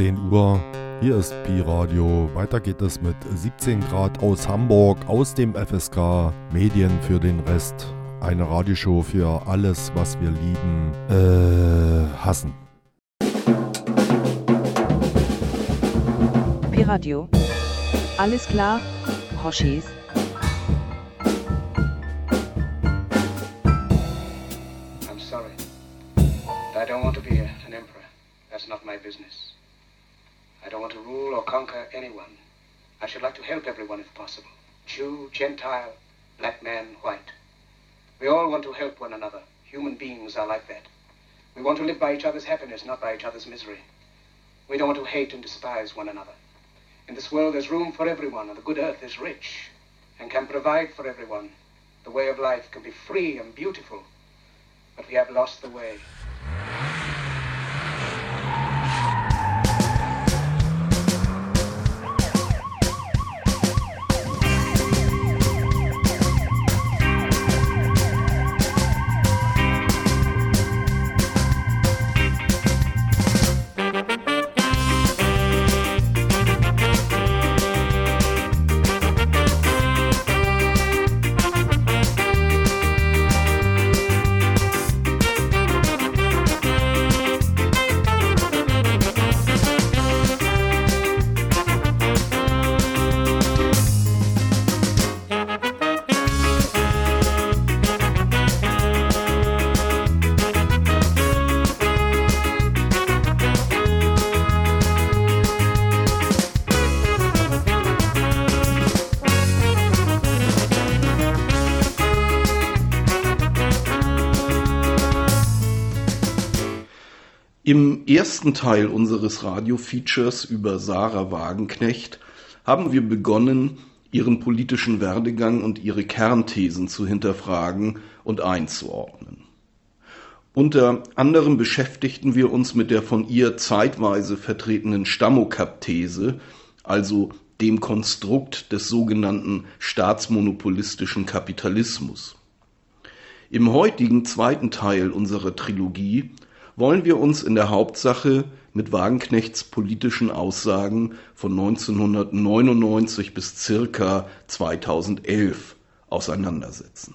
schon 10 Uhr. Hier ist Pi Radio. Weiter geht es mit 17 Grad aus Hamburg, aus dem FSK. Medien für den Rest. Eine Radioshow für alles, was wir lieben, äh, hassen. Pi Radio. Alles klar, Hoshis. Gentile, black man, white. We all want to help one another. Human beings are like that. We want to live by each other's happiness, not by each other's misery. We don't want to hate and despise one another. In this world, there's room for everyone, and the good earth is rich and can provide for everyone. The way of life can be free and beautiful, but we have lost the way. Ersten Teil unseres Radio-Features über Sarah Wagenknecht haben wir begonnen, ihren politischen Werdegang und ihre Kernthesen zu hinterfragen und einzuordnen. Unter anderem beschäftigten wir uns mit der von ihr zeitweise vertretenen Stammokap-These, also dem Konstrukt des sogenannten staatsmonopolistischen Kapitalismus. Im heutigen zweiten Teil unserer Trilogie wollen wir uns in der Hauptsache mit Wagenknechts politischen Aussagen von 1999 bis circa 2011 auseinandersetzen.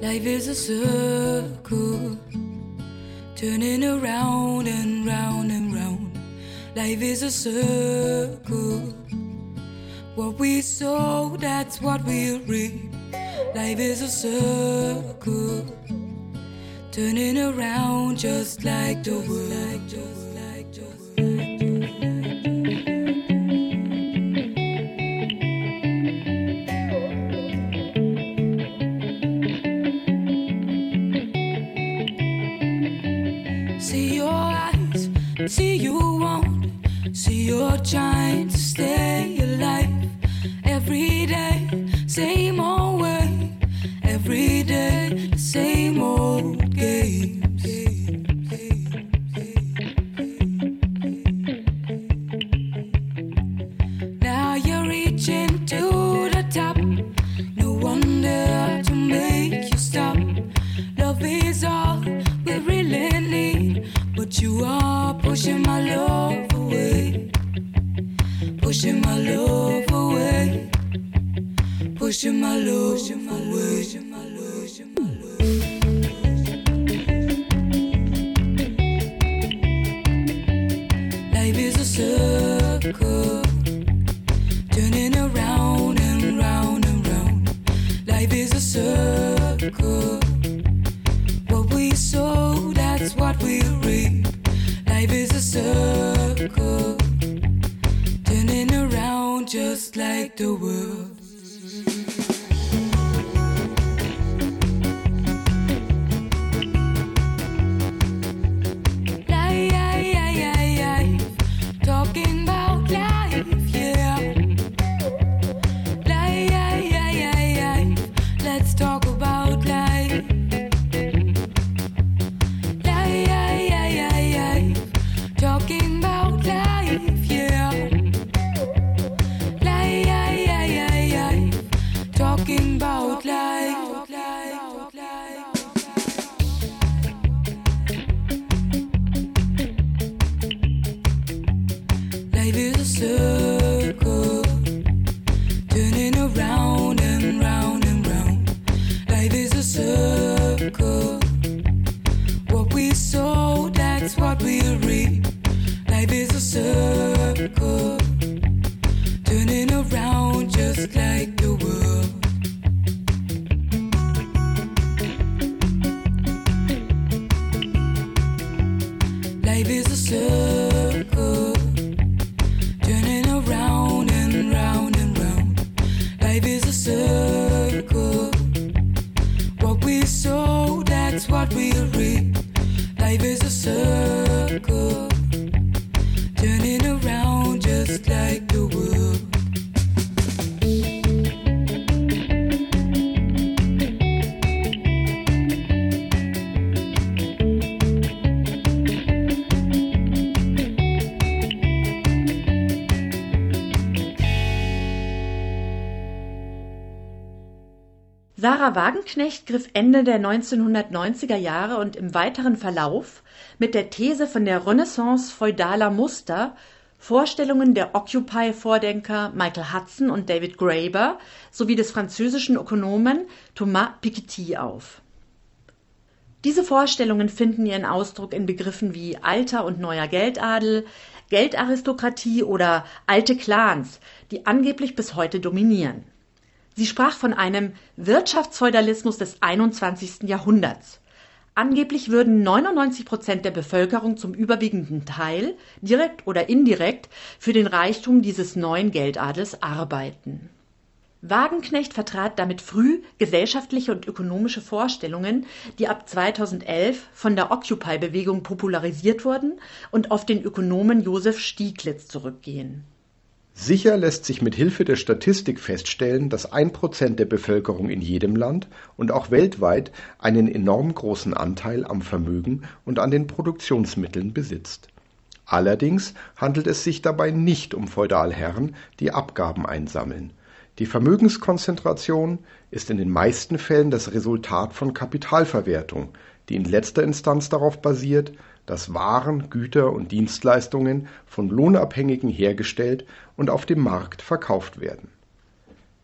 Life is a circle, turning around and round and round. Life is a circle. What we sow, that's what we'll reap. Life is a circle, turning around just like the world. Like, just See your eyes, see you want, see you're trying to stay alive. Every day, circle turning around just like the world. Wagenknecht griff Ende der 1990er Jahre und im weiteren Verlauf mit der These von der Renaissance feudaler Muster Vorstellungen der Occupy-Vordenker Michael Hudson und David Graeber sowie des französischen Ökonomen Thomas Piketty auf. Diese Vorstellungen finden ihren Ausdruck in Begriffen wie alter und neuer Geldadel, Geldaristokratie oder alte Clans, die angeblich bis heute dominieren. Sie sprach von einem Wirtschaftsfeudalismus des 21. Jahrhunderts. Angeblich würden 99 Prozent der Bevölkerung zum überwiegenden Teil, direkt oder indirekt, für den Reichtum dieses neuen Geldadels arbeiten. Wagenknecht vertrat damit früh gesellschaftliche und ökonomische Vorstellungen, die ab 2011 von der Occupy-Bewegung popularisiert wurden und auf den Ökonomen Josef Stieglitz zurückgehen. Sicher lässt sich mit Hilfe der Statistik feststellen, dass ein Prozent der Bevölkerung in jedem Land und auch weltweit einen enorm großen Anteil am Vermögen und an den Produktionsmitteln besitzt. Allerdings handelt es sich dabei nicht um Feudalherren, die Abgaben einsammeln. Die Vermögenskonzentration ist in den meisten Fällen das Resultat von Kapitalverwertung, die in letzter Instanz darauf basiert, dass Waren, Güter und Dienstleistungen von Lohnabhängigen hergestellt und auf dem Markt verkauft werden.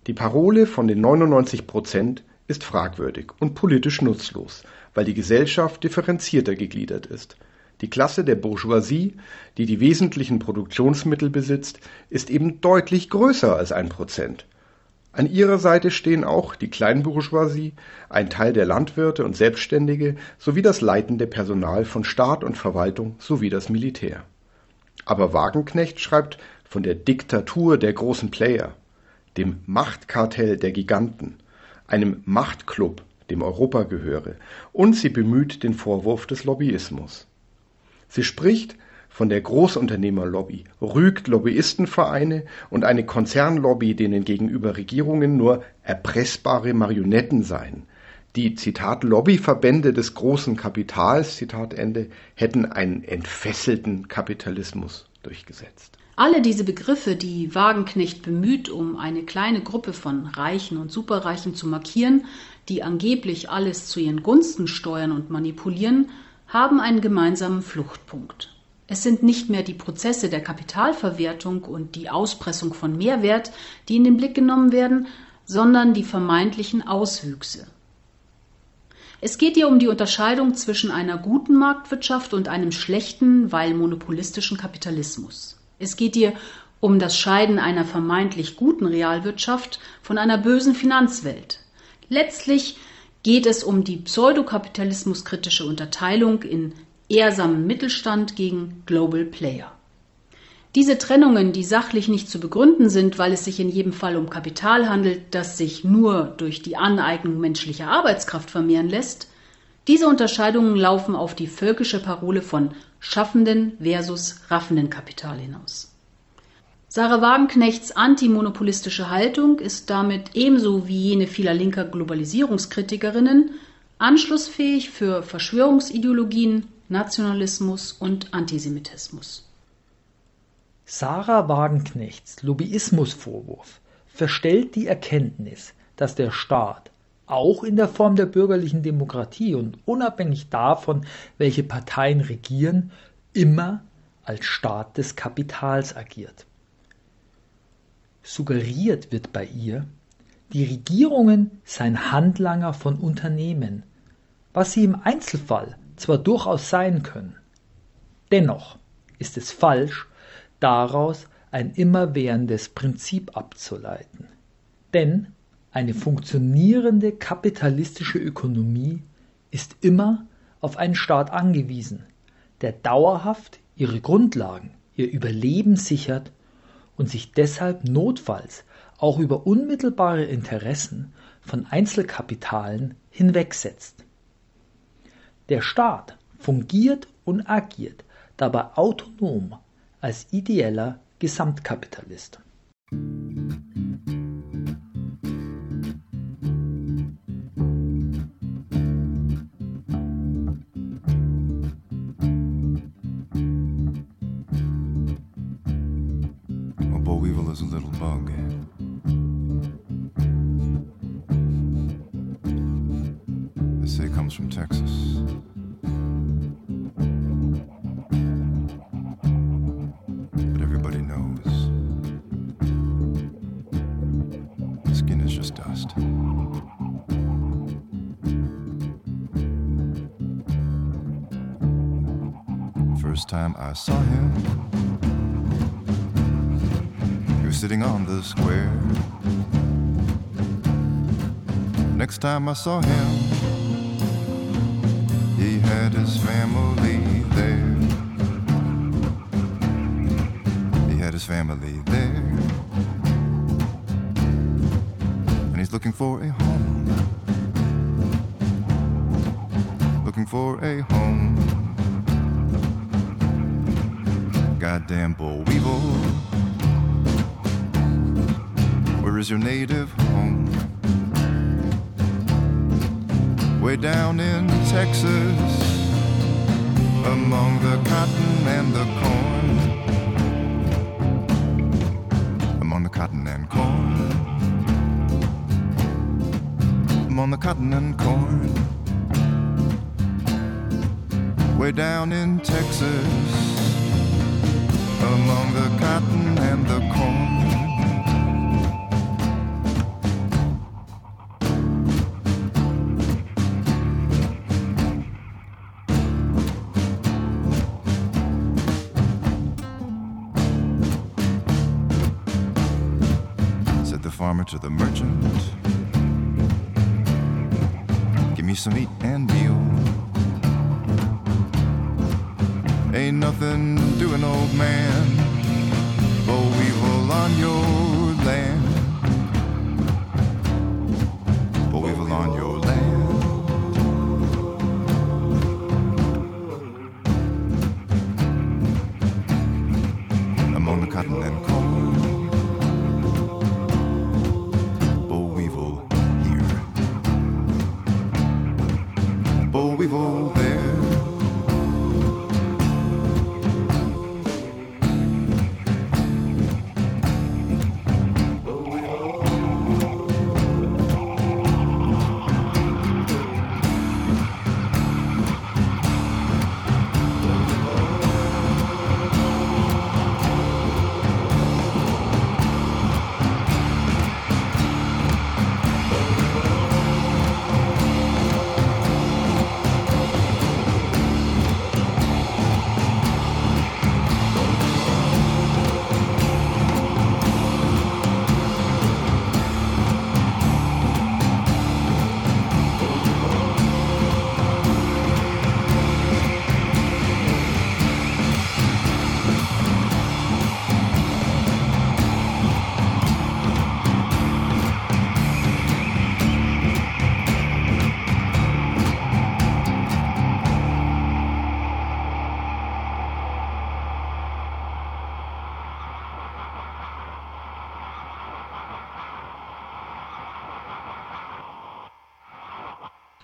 Die Parole von den 99 Prozent ist fragwürdig und politisch nutzlos, weil die Gesellschaft differenzierter gegliedert ist. Die Klasse der Bourgeoisie, die die wesentlichen Produktionsmittel besitzt, ist eben deutlich größer als ein Prozent. An ihrer Seite stehen auch die Kleinbourgeoisie, ein Teil der Landwirte und Selbstständige sowie das leitende Personal von Staat und Verwaltung sowie das Militär. Aber Wagenknecht schreibt von der Diktatur der großen Player, dem Machtkartell der Giganten, einem Machtklub, dem Europa gehöre, und sie bemüht den Vorwurf des Lobbyismus. Sie spricht von der Großunternehmerlobby, rügt Lobbyistenvereine und eine Konzernlobby, denen gegenüber Regierungen nur erpressbare Marionetten seien. Die Zitat Lobbyverbände des großen Kapitals Zitat Ende hätten einen entfesselten Kapitalismus durchgesetzt. Alle diese Begriffe, die Wagenknecht bemüht, um eine kleine Gruppe von Reichen und Superreichen zu markieren, die angeblich alles zu ihren Gunsten steuern und manipulieren, haben einen gemeinsamen Fluchtpunkt. Es sind nicht mehr die Prozesse der Kapitalverwertung und die Auspressung von Mehrwert, die in den Blick genommen werden, sondern die vermeintlichen Auswüchse. Es geht hier um die Unterscheidung zwischen einer guten Marktwirtschaft und einem schlechten, weil monopolistischen Kapitalismus. Es geht hier um das Scheiden einer vermeintlich guten Realwirtschaft von einer bösen Finanzwelt. Letztlich geht es um die pseudokapitalismuskritische Unterteilung in ehrsamen Mittelstand gegen Global Player. Diese Trennungen, die sachlich nicht zu begründen sind, weil es sich in jedem Fall um Kapital handelt, das sich nur durch die Aneignung menschlicher Arbeitskraft vermehren lässt, diese Unterscheidungen laufen auf die völkische Parole von schaffenden versus raffenden Kapital hinaus. Sarah Wagenknechts antimonopolistische Haltung ist damit ebenso wie jene vieler linker Globalisierungskritikerinnen anschlussfähig für Verschwörungsideologien, Nationalismus und Antisemitismus. Sarah Wagenknechts Lobbyismusvorwurf verstellt die Erkenntnis, dass der Staat auch in der Form der bürgerlichen Demokratie und unabhängig davon, welche Parteien regieren, immer als Staat des Kapitals agiert. Suggeriert wird bei ihr, die Regierungen seien Handlanger von Unternehmen, was sie im Einzelfall zwar durchaus sein können. Dennoch ist es falsch, daraus ein immerwährendes Prinzip abzuleiten. Denn eine funktionierende kapitalistische Ökonomie ist immer auf einen Staat angewiesen, der dauerhaft ihre Grundlagen, ihr Überleben sichert und sich deshalb notfalls auch über unmittelbare Interessen von Einzelkapitalen hinwegsetzt. Der Staat fungiert und agiert dabei autonom als ideeller Gesamtkapitalist. Time I saw him He was sitting on the square. Next time I saw him, he had his family there. He had his family there. And he's looking for a home. Looking for a home. Goddamn boll weevil is your native home? Way down in Texas, among the cotton and the corn. Among the cotton and corn. Among the cotton and corn. Way down in Texas, the cotton and the corn. to the merchant. Give me some meat and meal. Ain't nothing doing, old man. Boll weevil on your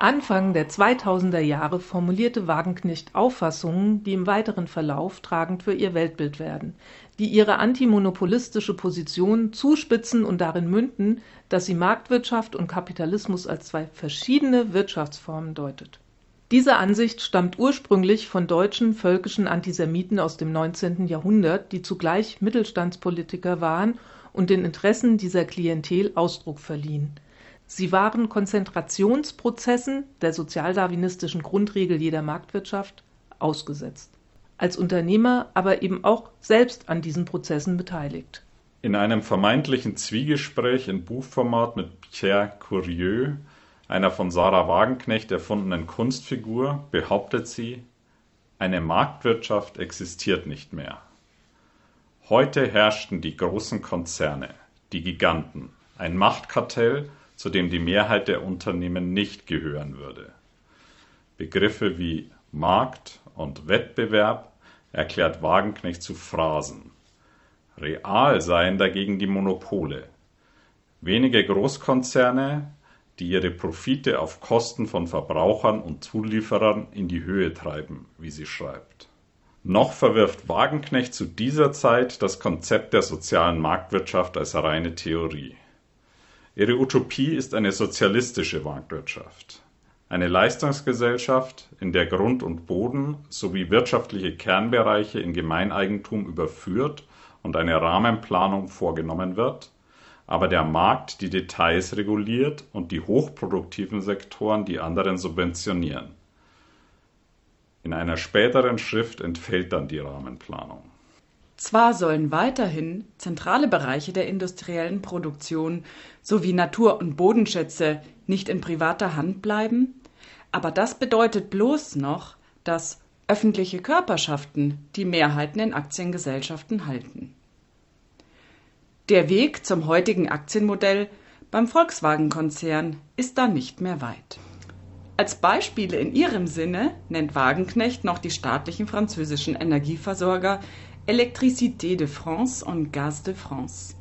Anfang der 2000er Jahre formulierte Wagenknecht Auffassungen, die im weiteren Verlauf tragend für ihr Weltbild werden, die ihre antimonopolistische Position zuspitzen und darin münden, dass sie Marktwirtschaft und Kapitalismus als zwei verschiedene Wirtschaftsformen deutet. Diese Ansicht stammt ursprünglich von deutschen völkischen Antisemiten aus dem 19. Jahrhundert, die zugleich Mittelstandspolitiker waren und den Interessen dieser Klientel Ausdruck verliehen. Sie waren Konzentrationsprozessen der sozialdarwinistischen Grundregel jeder Marktwirtschaft ausgesetzt, als Unternehmer aber eben auch selbst an diesen Prozessen beteiligt. In einem vermeintlichen Zwiegespräch in Buchformat mit Pierre Curieux, einer von Sarah Wagenknecht erfundenen Kunstfigur, behauptet sie, eine Marktwirtschaft existiert nicht mehr. Heute herrschten die großen Konzerne, die Giganten, ein Machtkartell, zu dem die Mehrheit der Unternehmen nicht gehören würde. Begriffe wie Markt und Wettbewerb erklärt Wagenknecht zu Phrasen. Real seien dagegen die Monopole. Wenige Großkonzerne, die ihre Profite auf Kosten von Verbrauchern und Zulieferern in die Höhe treiben, wie sie schreibt. Noch verwirft Wagenknecht zu dieser Zeit das Konzept der sozialen Marktwirtschaft als reine Theorie. Ihre Utopie ist eine sozialistische Marktwirtschaft. Eine Leistungsgesellschaft, in der Grund und Boden sowie wirtschaftliche Kernbereiche in Gemeineigentum überführt und eine Rahmenplanung vorgenommen wird, aber der Markt die Details reguliert und die hochproduktiven Sektoren die anderen subventionieren. In einer späteren Schrift entfällt dann die Rahmenplanung. Zwar sollen weiterhin zentrale Bereiche der industriellen Produktion sowie Natur- und Bodenschätze nicht in privater Hand bleiben, aber das bedeutet bloß noch, dass öffentliche Körperschaften die Mehrheiten in Aktiengesellschaften halten. Der Weg zum heutigen Aktienmodell beim Volkswagen-Konzern ist da nicht mehr weit. Als Beispiele in ihrem Sinne nennt Wagenknecht noch die staatlichen französischen Energieversorger Électricité de France und Gaz de France.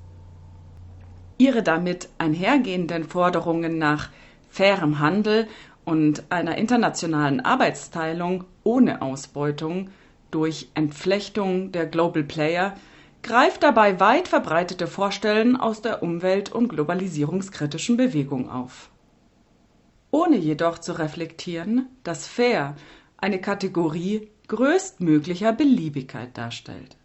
Ihre damit einhergehenden Forderungen nach fairem Handel und einer internationalen Arbeitsteilung ohne Ausbeutung durch Entflechtung der Global Player greift dabei weit verbreitete Vorstellen aus der umwelt- und globalisierungskritischen Bewegung auf. Ohne jedoch zu reflektieren, dass fair eine Kategorie größtmöglicher Beliebigkeit darstellt.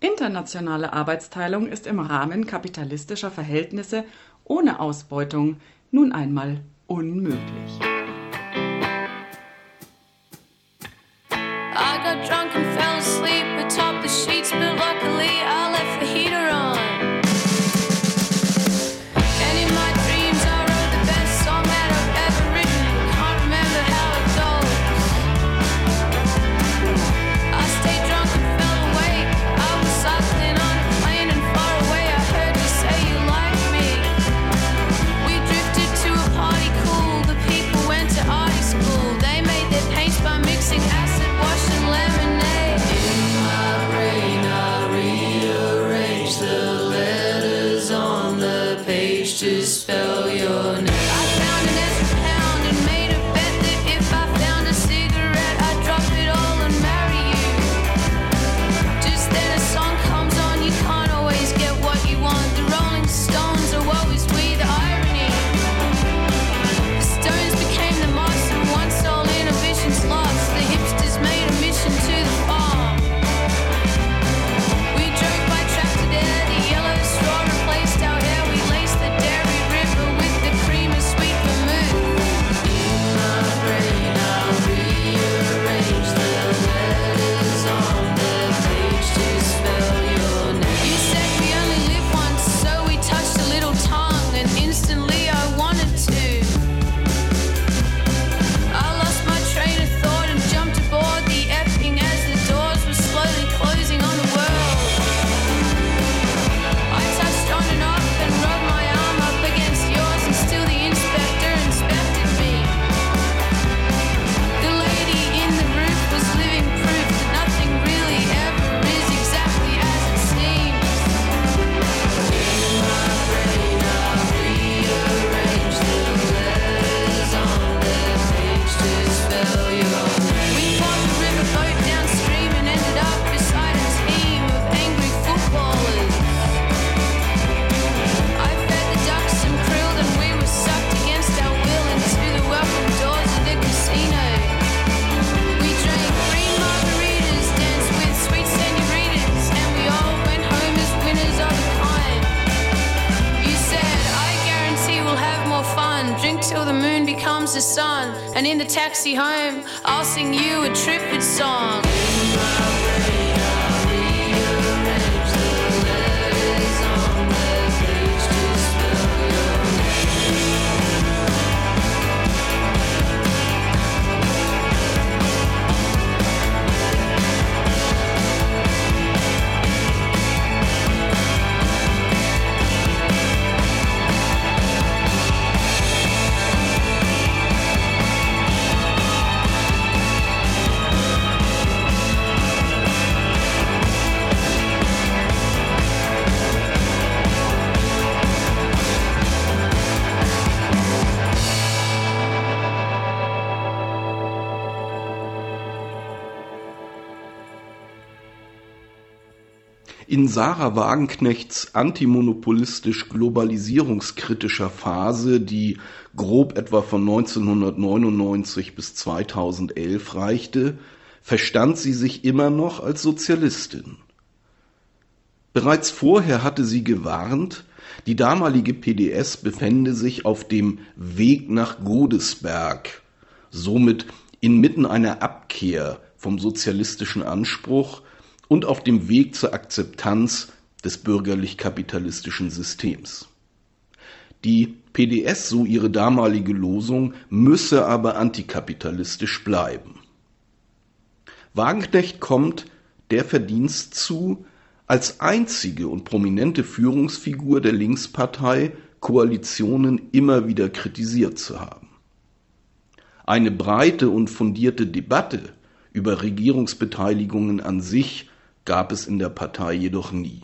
Internationale Arbeitsteilung ist im Rahmen kapitalistischer Verhältnisse ohne Ausbeutung nun einmal unmöglich. I got drunk and fell asleep atop the sheets, but just home, I'll sing you a triplet song. In Sarah Wagenknechts antimonopolistisch globalisierungskritischer Phase, die grob etwa von 1999 bis 2011 reichte, verstand sie sich immer noch als Sozialistin. Bereits vorher hatte sie gewarnt, die damalige PDS befände sich auf dem Weg nach Godesberg, somit inmitten einer Abkehr vom sozialistischen Anspruch und auf dem Weg zur Akzeptanz des bürgerlich-kapitalistischen Systems. Die PDS, so ihre damalige Losung, müsse aber antikapitalistisch bleiben. Wagenknecht kommt der Verdienst zu, als einzige und prominente Führungsfigur der Linkspartei Koalitionen immer wieder kritisiert zu haben. Eine breite und fundierte Debatte über Regierungsbeteiligungen an sich gab es in der Partei jedoch nie.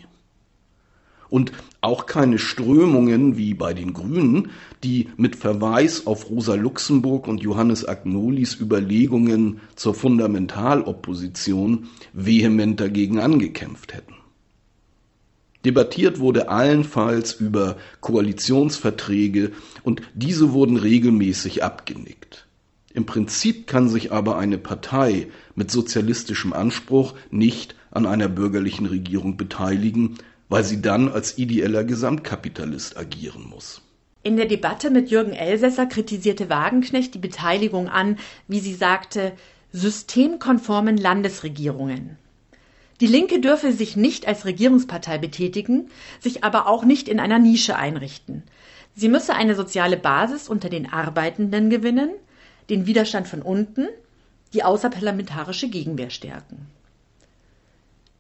Und auch keine Strömungen wie bei den Grünen, die mit Verweis auf Rosa Luxemburg und Johannes Agnolis Überlegungen zur Fundamentalopposition vehement dagegen angekämpft hätten. Debattiert wurde allenfalls über Koalitionsverträge und diese wurden regelmäßig abgenickt. Im Prinzip kann sich aber eine Partei mit sozialistischem Anspruch nicht an einer bürgerlichen Regierung beteiligen, weil sie dann als ideeller Gesamtkapitalist agieren muss. In der Debatte mit Jürgen Elsässer kritisierte Wagenknecht die Beteiligung an, wie sie sagte, systemkonformen Landesregierungen. Die Linke dürfe sich nicht als Regierungspartei betätigen, sich aber auch nicht in einer Nische einrichten. Sie müsse eine soziale Basis unter den Arbeitenden gewinnen, den Widerstand von unten, die außerparlamentarische Gegenwehr stärken.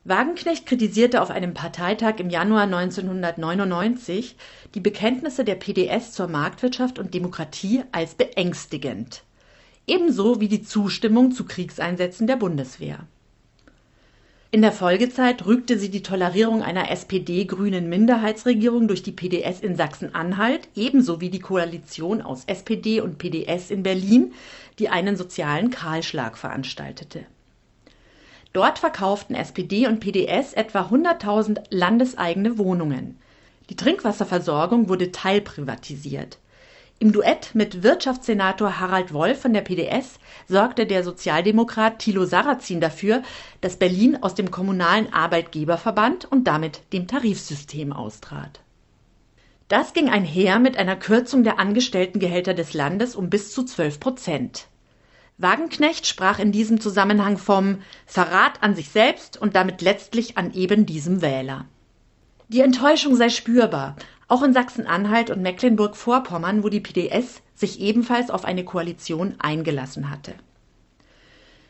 Wagenknecht kritisierte auf einem Parteitag im Januar 1999 die Bekenntnisse der PDS zur Marktwirtschaft und Demokratie als beängstigend, ebenso wie die Zustimmung zu Kriegseinsätzen der Bundeswehr. In der Folgezeit rügte sie die Tolerierung einer SPD-grünen Minderheitsregierung durch die PDS in Sachsen-Anhalt ebenso wie die Koalition aus SPD und PDS in Berlin, die einen sozialen Kahlschlag veranstaltete Dort verkauften SPD und PDS etwa 100.000 landeseigene Wohnungen. Die Trinkwasserversorgung wurde teilprivatisiert. Im Duett mit Wirtschaftssenator Harald Wolf von der PDS sorgte der Sozialdemokrat Thilo Sarrazin dafür, dass Berlin aus dem kommunalen Arbeitgeberverband und damit dem Tarifsystem austrat. Das ging einher mit einer Kürzung der Angestelltengehälter des Landes um bis zu 12 Prozent. Wagenknecht sprach in diesem Zusammenhang vom Verrat an sich selbst und damit letztlich an eben diesem Wähler. Die Enttäuschung sei spürbar, auch in Sachsen-Anhalt und Mecklenburg-Vorpommern, wo die PDS sich ebenfalls auf eine Koalition eingelassen hatte.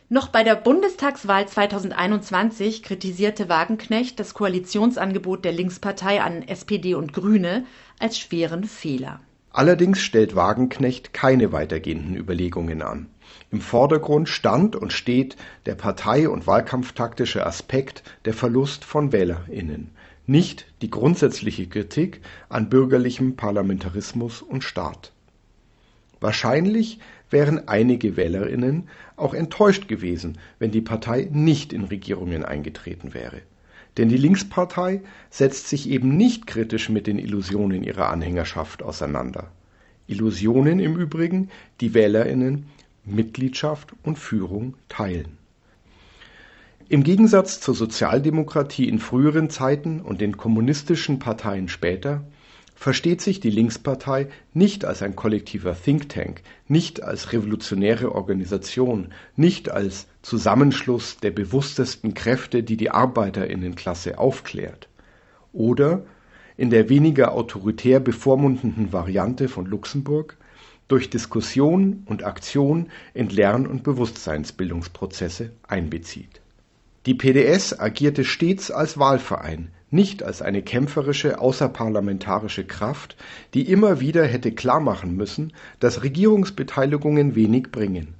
Noch bei der Bundestagswahl 2021 kritisierte Wagenknecht das Koalitionsangebot der Linkspartei an SPD und Grüne als schweren Fehler. Allerdings stellt Wagenknecht keine weitergehenden Überlegungen an. Im Vordergrund stand und steht der partei- und wahlkampftaktische Aspekt der Verlust von WählerInnen, nicht die grundsätzliche Kritik an bürgerlichem Parlamentarismus und Staat. Wahrscheinlich wären einige WählerInnen auch enttäuscht gewesen, wenn die Partei nicht in Regierungen eingetreten wäre. Denn die Linkspartei setzt sich eben nicht kritisch mit den Illusionen ihrer Anhängerschaft auseinander. Illusionen im Übrigen, die WählerInnen Mitgliedschaft und Führung teilen. Im Gegensatz zur Sozialdemokratie in früheren Zeiten und den kommunistischen Parteien später versteht sich die Linkspartei nicht als ein kollektiver Think Tank, nicht als revolutionäre Organisation, nicht als Zusammenschluss der bewusstesten Kräfte, die die Arbeiterinnenklasse aufklärt. Oder in der weniger autoritär bevormundenden Variante von Luxemburg durch Diskussion und Aktion in Lern- und Bewusstseinsbildungsprozesse einbezieht. Die PDS agierte stets als Wahlverein, nicht als eine kämpferische außerparlamentarische Kraft, die immer wieder hätte klarmachen müssen, dass Regierungsbeteiligungen wenig bringen.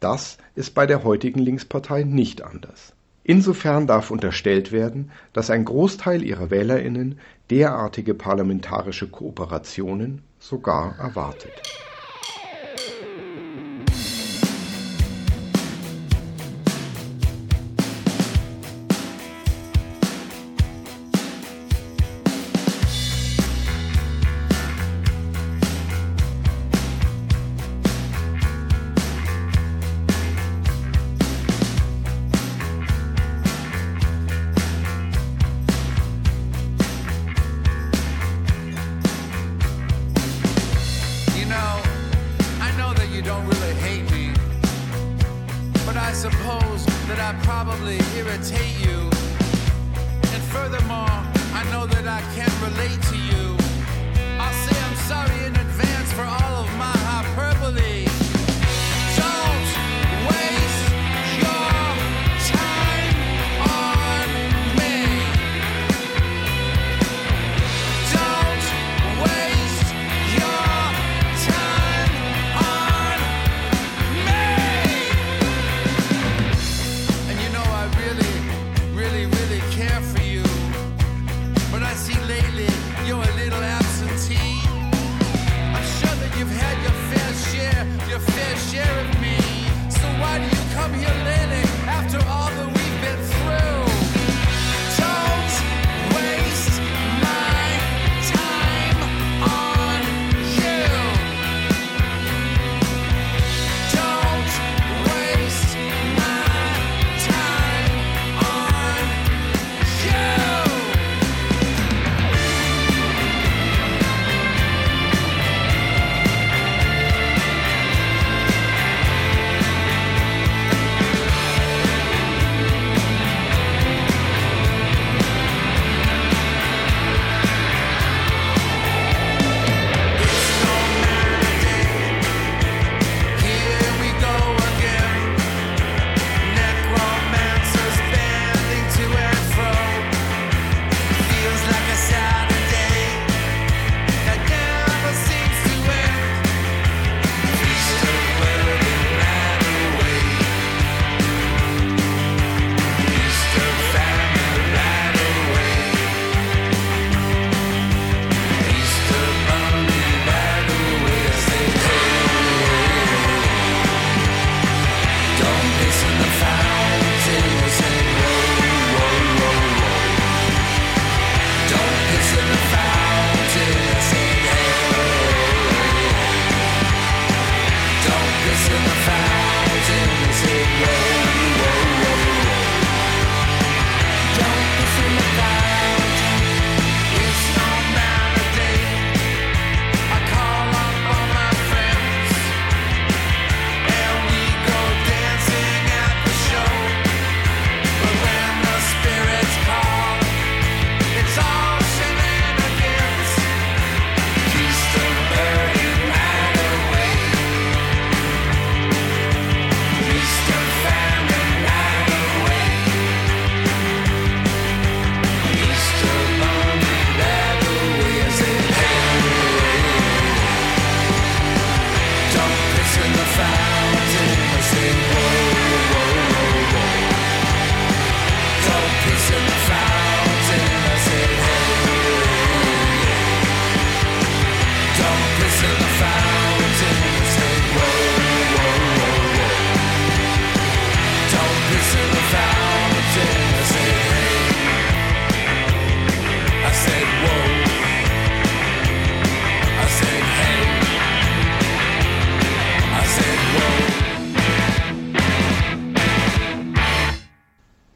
Das ist bei der heutigen Linkspartei nicht anders. Insofern darf unterstellt werden, dass ein Großteil ihrer Wählerinnen derartige parlamentarische Kooperationen sogar erwartet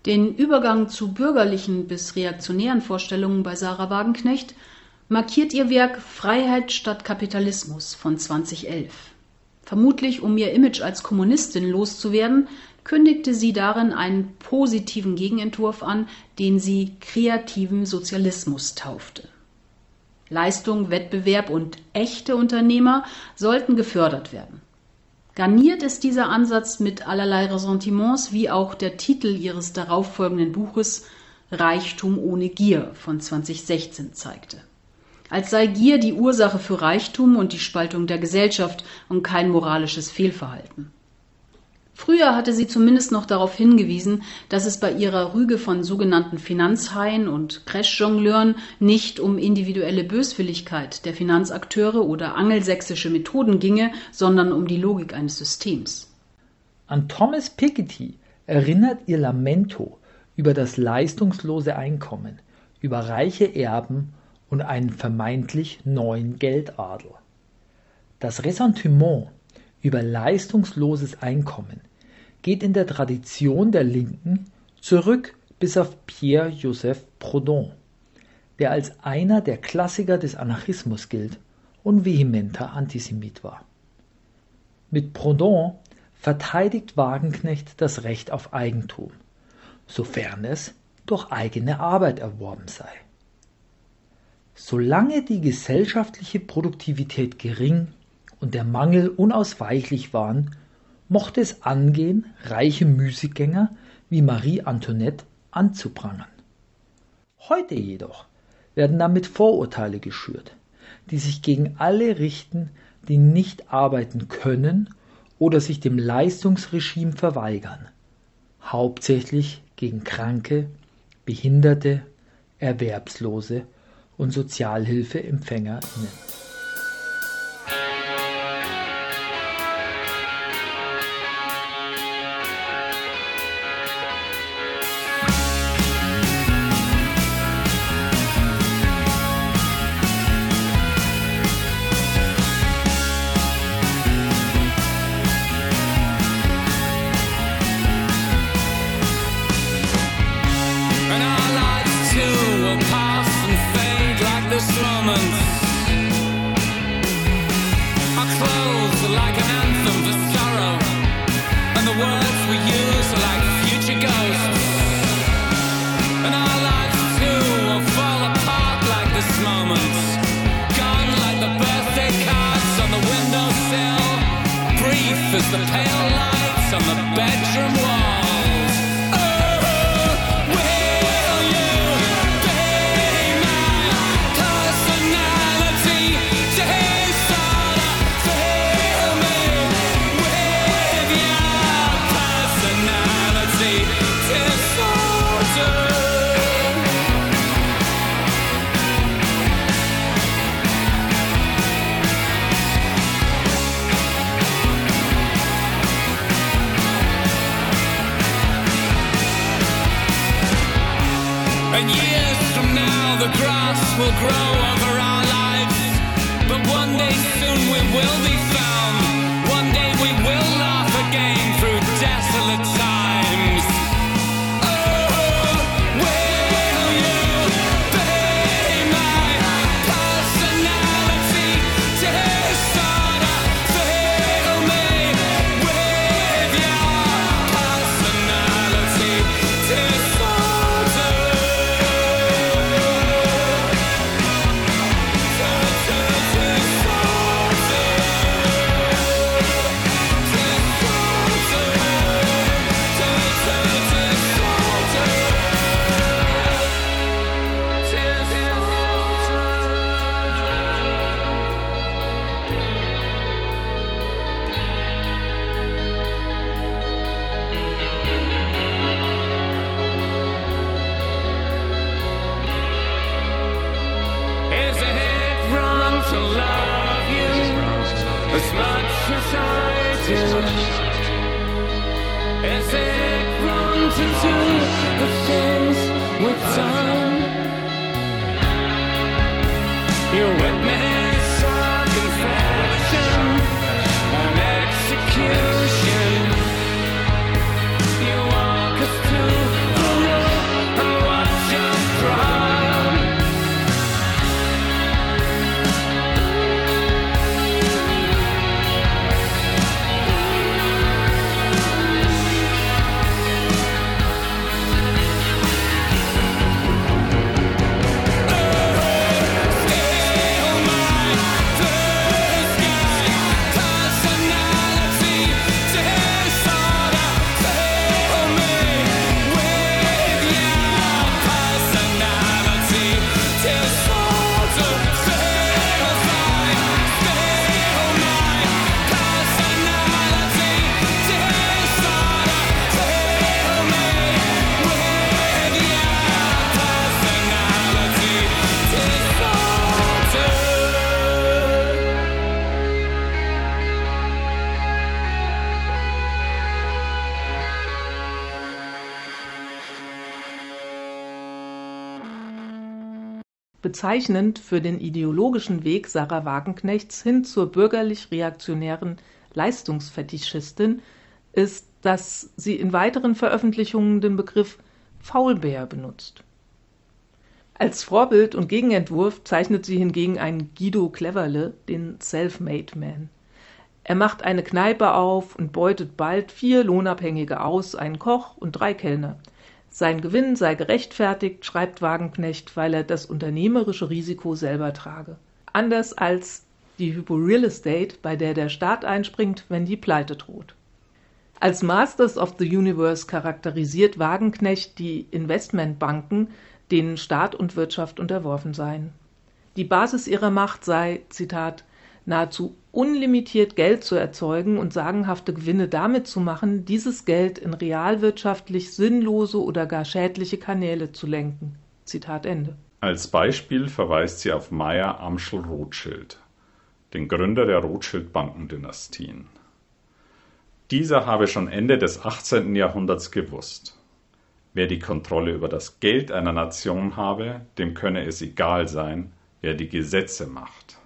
Den Übergang zu bürgerlichen bis reaktionären Vorstellungen bei Sarah Wagenknecht markiert ihr Werk Freiheit statt Kapitalismus von 2011. Vermutlich um ihr Image als Kommunistin loszuwerden, kündigte sie darin einen positiven Gegenentwurf an, den sie kreativen Sozialismus taufte. Leistung, Wettbewerb und echte Unternehmer sollten gefördert werden. Garniert ist dieser Ansatz mit allerlei Ressentiments, wie auch der Titel ihres darauffolgenden Buches Reichtum ohne Gier von 2016 zeigte. Als sei Gier die Ursache für Reichtum und die Spaltung der Gesellschaft und kein moralisches Fehlverhalten. Früher hatte sie zumindest noch darauf hingewiesen, dass es bei ihrer Rüge von sogenannten Finanzhaien und Crash-Jongleuren nicht um individuelle Böswilligkeit der Finanzakteure oder angelsächsische Methoden ginge, sondern um die Logik eines Systems. An Thomas Piketty erinnert ihr Lamento über das leistungslose Einkommen, über reiche Erben und einen vermeintlich neuen Geldadel. Das Ressentiment über leistungsloses Einkommen geht in der Tradition der Linken zurück bis auf Pierre-Joseph Proudhon, der als einer der Klassiker des Anarchismus gilt und vehementer Antisemit war. Mit Proudhon verteidigt Wagenknecht das Recht auf Eigentum, sofern es durch eigene Arbeit erworben sei. Solange die gesellschaftliche Produktivität gering und der Mangel unausweichlich waren, mochte es angehen, reiche Müßiggänger wie Marie Antoinette anzuprangern. Heute jedoch werden damit Vorurteile geschürt, die sich gegen alle richten, die nicht arbeiten können oder sich dem Leistungsregime verweigern, hauptsächlich gegen Kranke, Behinderte, Erwerbslose und Sozialhilfeempfängerinnen. Will grow over our lives. But one day soon we will be found. Bezeichnend für den ideologischen Weg Sarah Wagenknechts hin zur bürgerlich-reaktionären Leistungsfetischistin ist, dass sie in weiteren Veröffentlichungen den Begriff Faulbär benutzt. Als Vorbild und Gegenentwurf zeichnet sie hingegen einen Guido Cleverle, den Self-Made Man. Er macht eine Kneipe auf und beutet bald vier Lohnabhängige aus, einen Koch und drei Kellner. Sein Gewinn sei gerechtfertigt, schreibt Wagenknecht, weil er das unternehmerische Risiko selber trage. Anders als die Hypo Real Estate, bei der der Staat einspringt, wenn die Pleite droht. Als Masters of the Universe charakterisiert Wagenknecht die Investmentbanken, denen Staat und Wirtschaft unterworfen seien. Die Basis ihrer Macht sei, Zitat, nahezu unlimitiert Geld zu erzeugen und sagenhafte Gewinne damit zu machen, dieses Geld in realwirtschaftlich sinnlose oder gar schädliche Kanäle zu lenken. Zitat Ende. Als Beispiel verweist sie auf Meyer Amschel Rothschild, den Gründer der Rothschild-Bankendynastien. Dieser habe schon Ende des 18. Jahrhunderts gewusst, wer die Kontrolle über das Geld einer Nation habe, dem könne es egal sein, wer die Gesetze macht.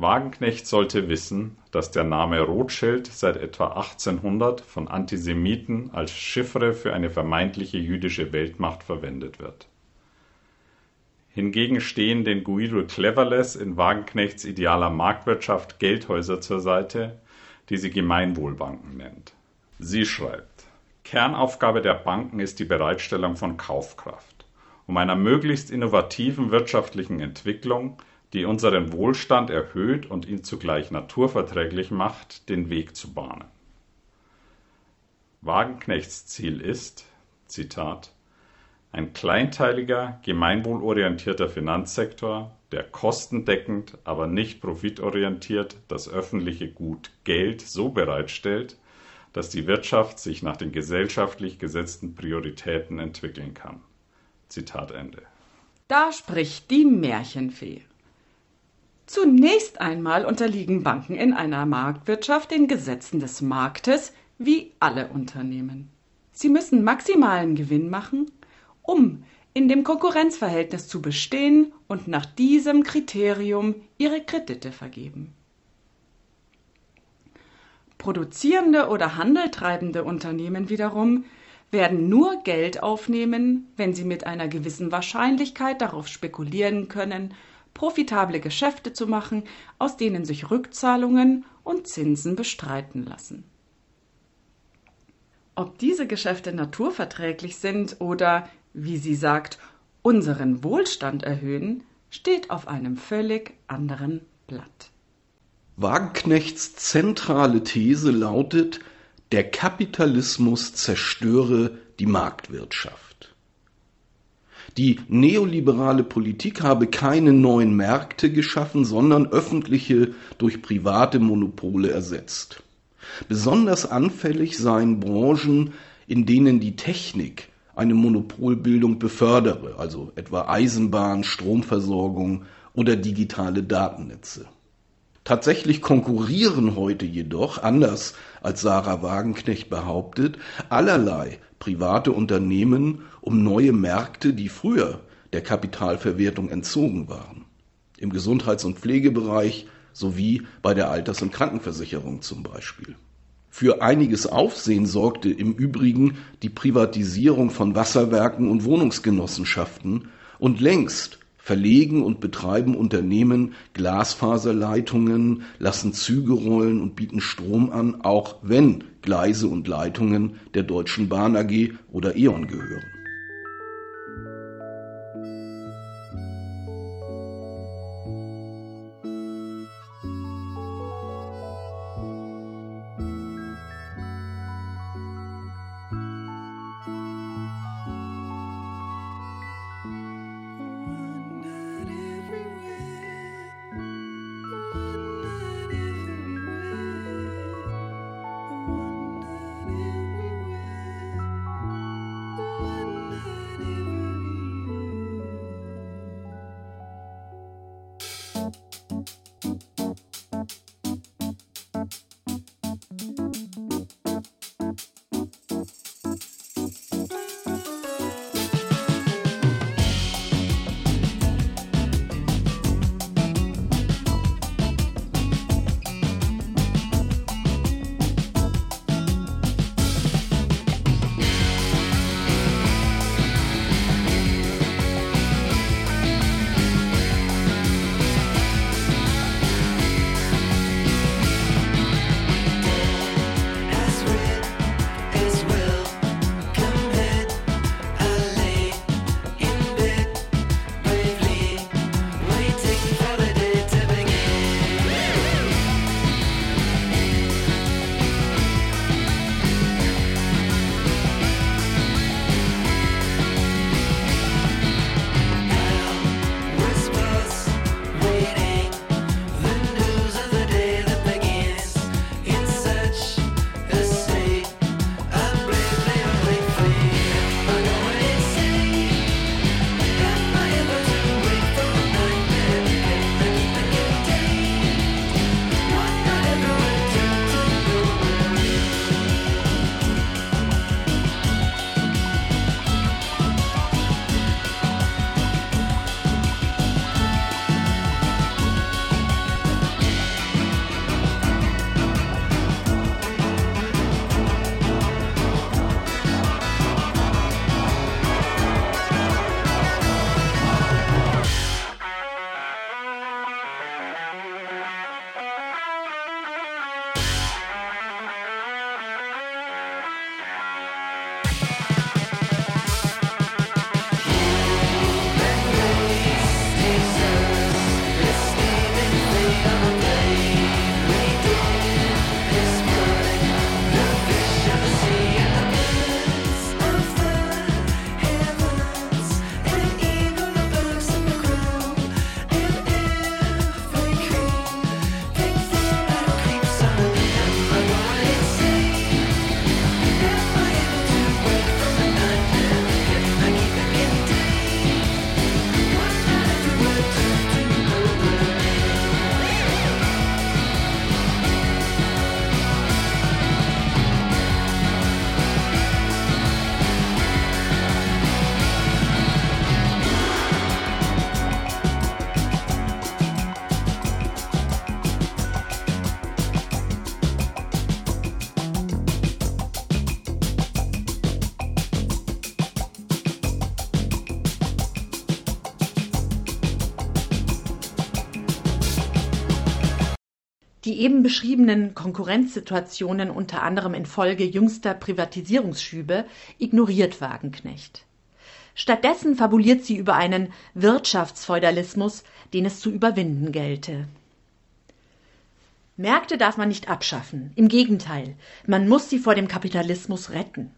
Wagenknecht sollte wissen, dass der Name Rothschild seit etwa 1800 von Antisemiten als Chiffre für eine vermeintliche jüdische Weltmacht verwendet wird. Hingegen stehen den Guido Cleverless in Wagenknechts idealer Marktwirtschaft Geldhäuser zur Seite, die sie Gemeinwohlbanken nennt. Sie schreibt, Kernaufgabe der Banken ist die Bereitstellung von Kaufkraft, um einer möglichst innovativen wirtschaftlichen Entwicklung, die unseren Wohlstand erhöht und ihn zugleich naturverträglich macht, den Weg zu bahnen. Wagenknechts Ziel ist, Zitat, ein kleinteiliger, gemeinwohlorientierter Finanzsektor, der kostendeckend, aber nicht profitorientiert das öffentliche Gut Geld so bereitstellt, dass die Wirtschaft sich nach den gesellschaftlich gesetzten Prioritäten entwickeln kann. Zitat Ende. Da spricht die Märchenfee. Zunächst einmal unterliegen Banken in einer Marktwirtschaft den Gesetzen des Marktes wie alle Unternehmen. Sie müssen maximalen Gewinn machen, um in dem Konkurrenzverhältnis zu bestehen und nach diesem Kriterium ihre Kredite vergeben. Produzierende oder handeltreibende Unternehmen wiederum werden nur Geld aufnehmen, wenn sie mit einer gewissen Wahrscheinlichkeit darauf spekulieren können, profitable Geschäfte zu machen, aus denen sich Rückzahlungen und Zinsen bestreiten lassen. Ob diese Geschäfte naturverträglich sind oder, wie sie sagt, unseren Wohlstand erhöhen, steht auf einem völlig anderen Blatt. Wagenknechts zentrale These lautet, der Kapitalismus zerstöre die Marktwirtschaft. Die neoliberale Politik habe keine neuen Märkte geschaffen, sondern öffentliche durch private Monopole ersetzt. Besonders anfällig seien Branchen, in denen die Technik eine Monopolbildung befördere, also etwa Eisenbahn, Stromversorgung oder digitale Datennetze. Tatsächlich konkurrieren heute jedoch, anders als Sarah Wagenknecht behauptet, allerlei private Unternehmen um neue Märkte, die früher der Kapitalverwertung entzogen waren. Im Gesundheits- und Pflegebereich sowie bei der Alters- und Krankenversicherung zum Beispiel. Für einiges Aufsehen sorgte im Übrigen die Privatisierung von Wasserwerken und Wohnungsgenossenschaften und längst verlegen und betreiben Unternehmen Glasfaserleitungen, lassen Züge rollen und bieten Strom an, auch wenn Gleise und Leitungen der Deutschen Bahn AG oder E.ON gehören. Eben beschriebenen Konkurrenzsituationen unter anderem infolge jüngster Privatisierungsschübe ignoriert Wagenknecht. Stattdessen fabuliert sie über einen Wirtschaftsfeudalismus, den es zu überwinden gelte. Märkte darf man nicht abschaffen. Im Gegenteil, man muss sie vor dem Kapitalismus retten.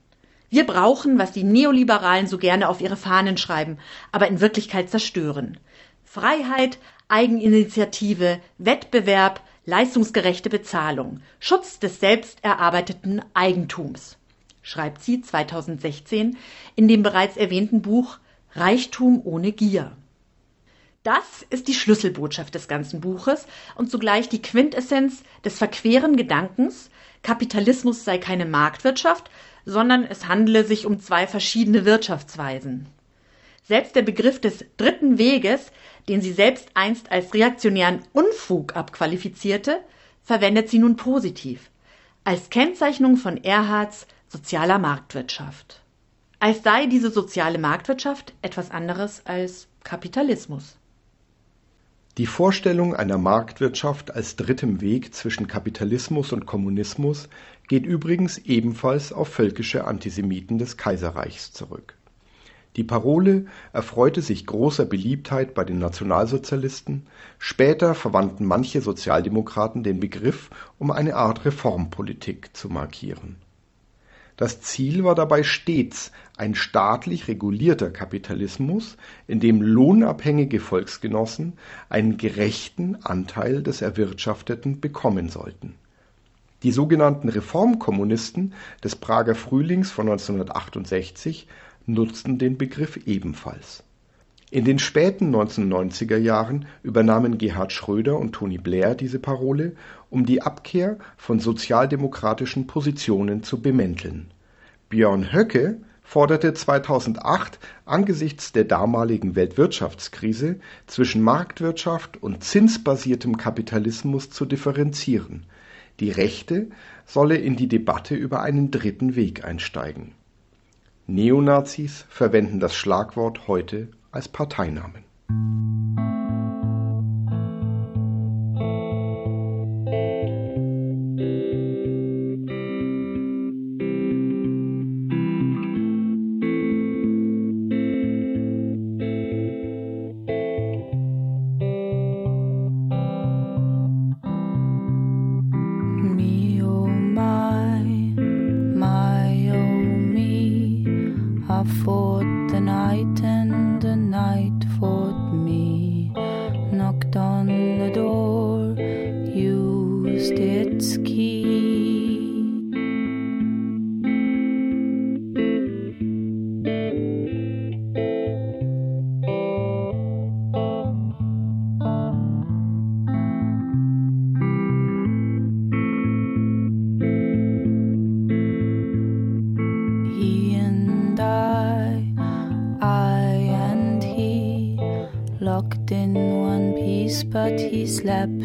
Wir brauchen, was die Neoliberalen so gerne auf ihre Fahnen schreiben, aber in Wirklichkeit zerstören. Freiheit, Eigeninitiative, Wettbewerb, leistungsgerechte Bezahlung, Schutz des selbst erarbeiteten Eigentums, schreibt sie 2016 in dem bereits erwähnten Buch Reichtum ohne Gier. Das ist die Schlüsselbotschaft des ganzen Buches und zugleich die Quintessenz des verqueren Gedankens, Kapitalismus sei keine Marktwirtschaft, sondern es handele sich um zwei verschiedene Wirtschaftsweisen. Selbst der Begriff des dritten Weges, den sie selbst einst als reaktionären Unfug abqualifizierte, verwendet sie nun positiv, als Kennzeichnung von Erhards sozialer Marktwirtschaft. Als sei diese soziale Marktwirtschaft etwas anderes als Kapitalismus. Die Vorstellung einer Marktwirtschaft als drittem Weg zwischen Kapitalismus und Kommunismus geht übrigens ebenfalls auf völkische Antisemiten des Kaiserreichs zurück. Die Parole erfreute sich großer Beliebtheit bei den Nationalsozialisten, später verwandten manche Sozialdemokraten den Begriff, um eine Art Reformpolitik zu markieren das Ziel war dabei stets ein staatlich regulierter Kapitalismus, in dem lohnabhängige Volksgenossen einen gerechten Anteil des Erwirtschafteten bekommen sollten. Die sogenannten Reformkommunisten des Prager Frühlings von 1968 nutzten den Begriff ebenfalls. In den späten 1990er Jahren übernahmen Gerhard Schröder und Tony Blair diese Parole um die Abkehr von sozialdemokratischen Positionen zu bemänteln. Björn Höcke forderte 2008 angesichts der damaligen Weltwirtschaftskrise zwischen Marktwirtschaft und zinsbasiertem Kapitalismus zu differenzieren. Die Rechte solle in die Debatte über einen dritten Weg einsteigen. Neonazis verwenden das Schlagwort heute als Parteinamen. slap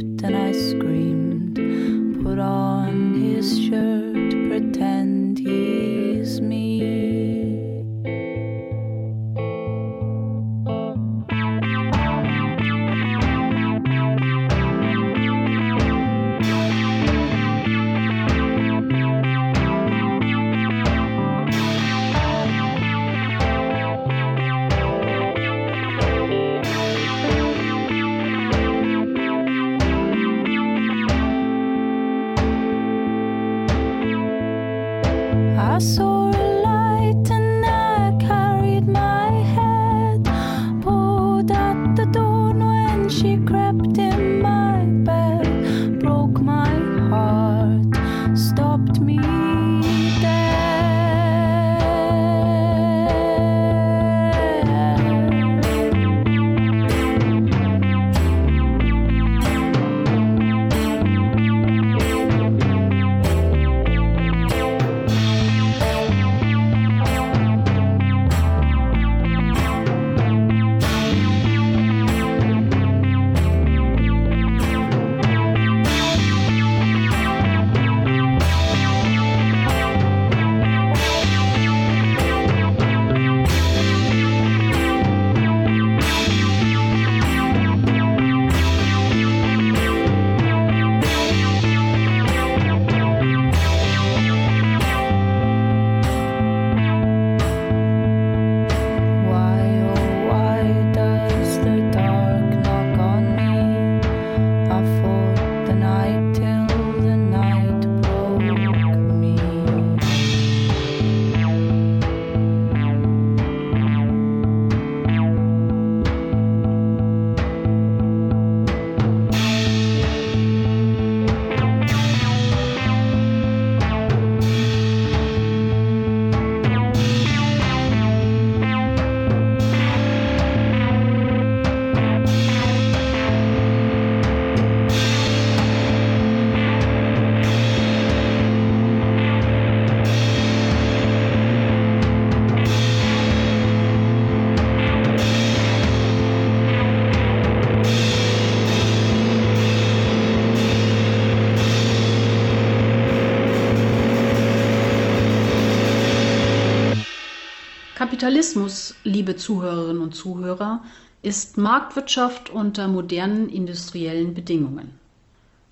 Kapitalismus, liebe Zuhörerinnen und Zuhörer, ist Marktwirtschaft unter modernen industriellen Bedingungen.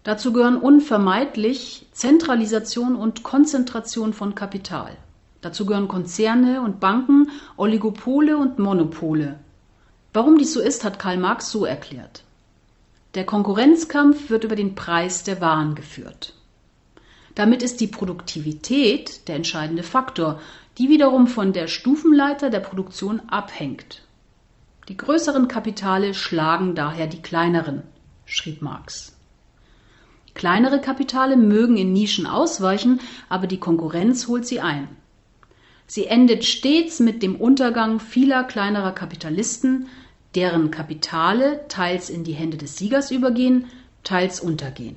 Dazu gehören unvermeidlich Zentralisation und Konzentration von Kapital. Dazu gehören Konzerne und Banken, Oligopole und Monopole. Warum dies so ist, hat Karl Marx so erklärt. Der Konkurrenzkampf wird über den Preis der Waren geführt. Damit ist die Produktivität der entscheidende Faktor, die wiederum von der Stufenleiter der Produktion abhängt. Die größeren Kapitale schlagen daher die kleineren, schrieb Marx. Kleinere Kapitale mögen in Nischen ausweichen, aber die Konkurrenz holt sie ein. Sie endet stets mit dem Untergang vieler kleinerer Kapitalisten, deren Kapitale teils in die Hände des Siegers übergehen, teils untergehen.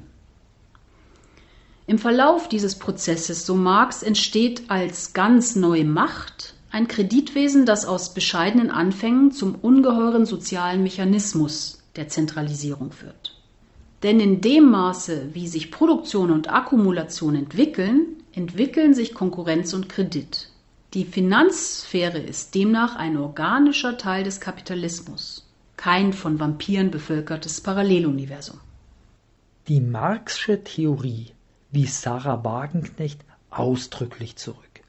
Im Verlauf dieses Prozesses, so Marx, entsteht als ganz neue Macht ein Kreditwesen, das aus bescheidenen Anfängen zum ungeheuren sozialen Mechanismus der Zentralisierung wird. Denn in dem Maße, wie sich Produktion und Akkumulation entwickeln, entwickeln sich Konkurrenz und Kredit. Die Finanzsphäre ist demnach ein organischer Teil des Kapitalismus, kein von Vampiren bevölkertes Paralleluniversum. Die Marxsche Theorie wies Sarah Wagenknecht ausdrücklich zurück.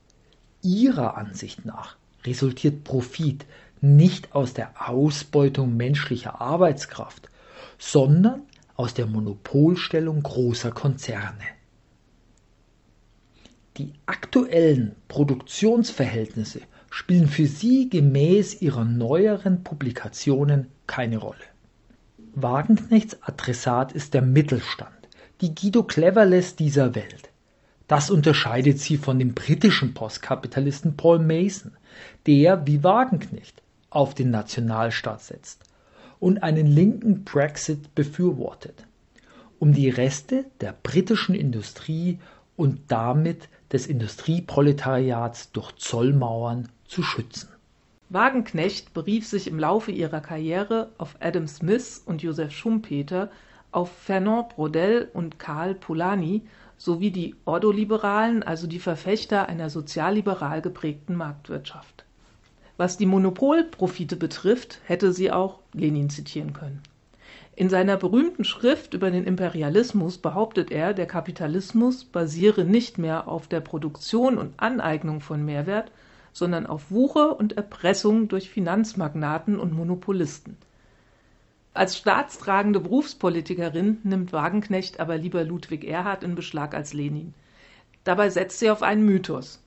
Ihrer Ansicht nach resultiert Profit nicht aus der Ausbeutung menschlicher Arbeitskraft, sondern aus der Monopolstellung großer Konzerne. Die aktuellen Produktionsverhältnisse spielen für sie gemäß ihrer neueren Publikationen keine Rolle. Wagenknechts Adressat ist der Mittelstand, die Guido Cleverless dieser Welt. Das unterscheidet sie von dem britischen Postkapitalisten Paul Mason, der, wie Wagenknecht, auf den Nationalstaat setzt und einen linken Brexit befürwortet, um die Reste der britischen Industrie und damit des Industrieproletariats durch Zollmauern zu schützen. Wagenknecht berief sich im Laufe ihrer Karriere auf Adam Smith und Joseph Schumpeter, auf Fernand Braudel und Karl Polanyi sowie die Ordoliberalen, also die Verfechter einer sozialliberal geprägten Marktwirtschaft. Was die Monopolprofite betrifft, hätte sie auch Lenin zitieren können. In seiner berühmten Schrift über den Imperialismus behauptet er, der Kapitalismus basiere nicht mehr auf der Produktion und Aneignung von Mehrwert, sondern auf Wucher und Erpressung durch Finanzmagnaten und Monopolisten. Als staatstragende Berufspolitikerin nimmt Wagenknecht aber lieber Ludwig Erhard in Beschlag als Lenin. Dabei setzt sie auf einen Mythos.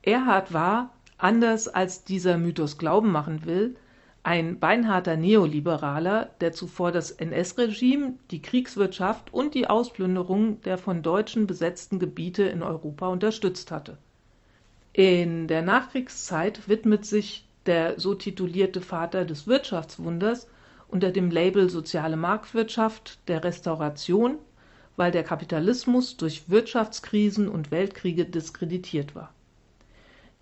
Erhard war, anders als dieser Mythos glauben machen will, ein beinharter Neoliberaler, der zuvor das NS-Regime, die Kriegswirtschaft und die Ausplünderung der von Deutschen besetzten Gebiete in Europa unterstützt hatte. In der Nachkriegszeit widmet sich der so titulierte Vater des Wirtschaftswunders unter dem Label Soziale Marktwirtschaft der Restauration, weil der Kapitalismus durch Wirtschaftskrisen und Weltkriege diskreditiert war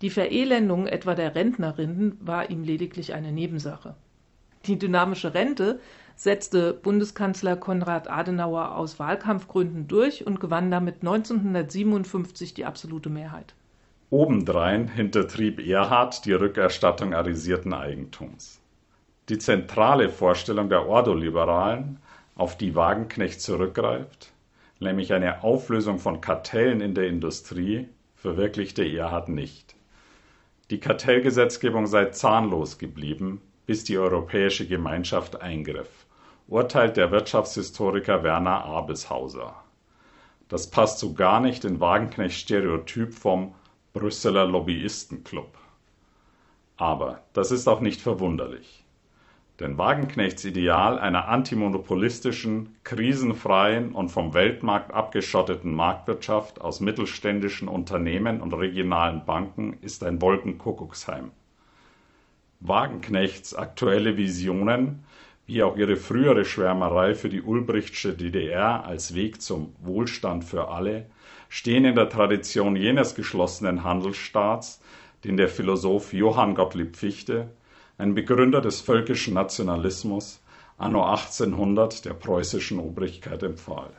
die Verelendung etwa der Rentnerinnen war ihm lediglich eine Nebensache. Die dynamische Rente setzte Bundeskanzler Konrad Adenauer aus Wahlkampfgründen durch und gewann damit 1957 die absolute Mehrheit. Obendrein hintertrieb Erhard die Rückerstattung arisierten Eigentums. Die zentrale Vorstellung der Ordoliberalen, auf die Wagenknecht zurückgreift, nämlich eine Auflösung von Kartellen in der Industrie, verwirklichte Erhard nicht. Die Kartellgesetzgebung sei zahnlos geblieben, bis die Europäische Gemeinschaft eingriff, urteilt der Wirtschaftshistoriker Werner Abelshauser. Das passt so gar nicht in Wagenknechts Stereotyp vom Brüsseler Lobbyistenclub. Aber das ist auch nicht verwunderlich. Denn Wagenknechts Ideal einer antimonopolistischen, krisenfreien und vom Weltmarkt abgeschotteten Marktwirtschaft aus mittelständischen Unternehmen und regionalen Banken ist ein Wolkenkuckucksheim. Wagenknechts aktuelle Visionen, wie auch ihre frühere Schwärmerei für die Ulbrichtsche DDR als Weg zum Wohlstand für alle, stehen in der Tradition jenes geschlossenen Handelsstaats, den der Philosoph Johann Gottlieb Fichte ein Begründer des völkischen Nationalismus, anno 1800 der preußischen Obrigkeit empfahl.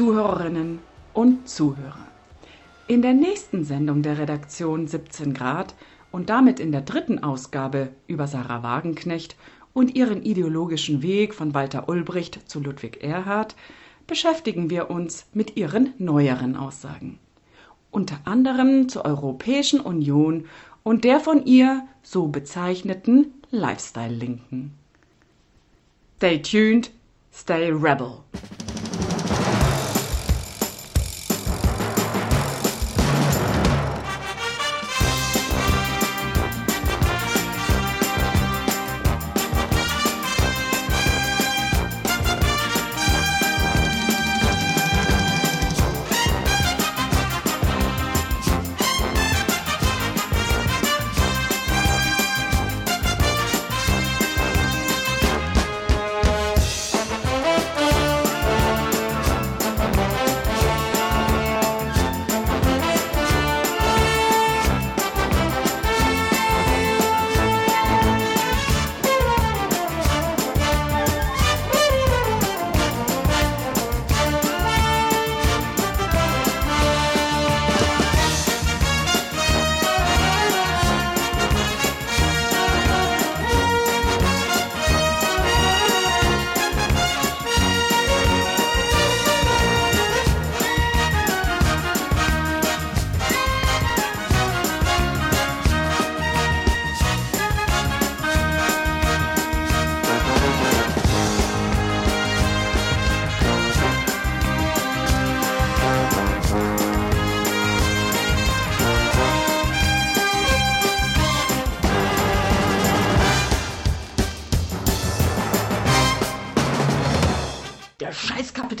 Zuhörerinnen und Zuhörer, in der nächsten Sendung der Redaktion 17 Grad und damit in der dritten Ausgabe über Sarah Wagenknecht und ihren ideologischen Weg von Walter Ulbricht zu Ludwig Erhard beschäftigen wir uns mit ihren neueren Aussagen. Unter anderem zur Europäischen Union und der von ihr so bezeichneten Lifestyle-Linken. Stay tuned, stay rebel.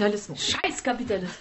Der Scheißkapitalismus. Scheiß Kapitalismus.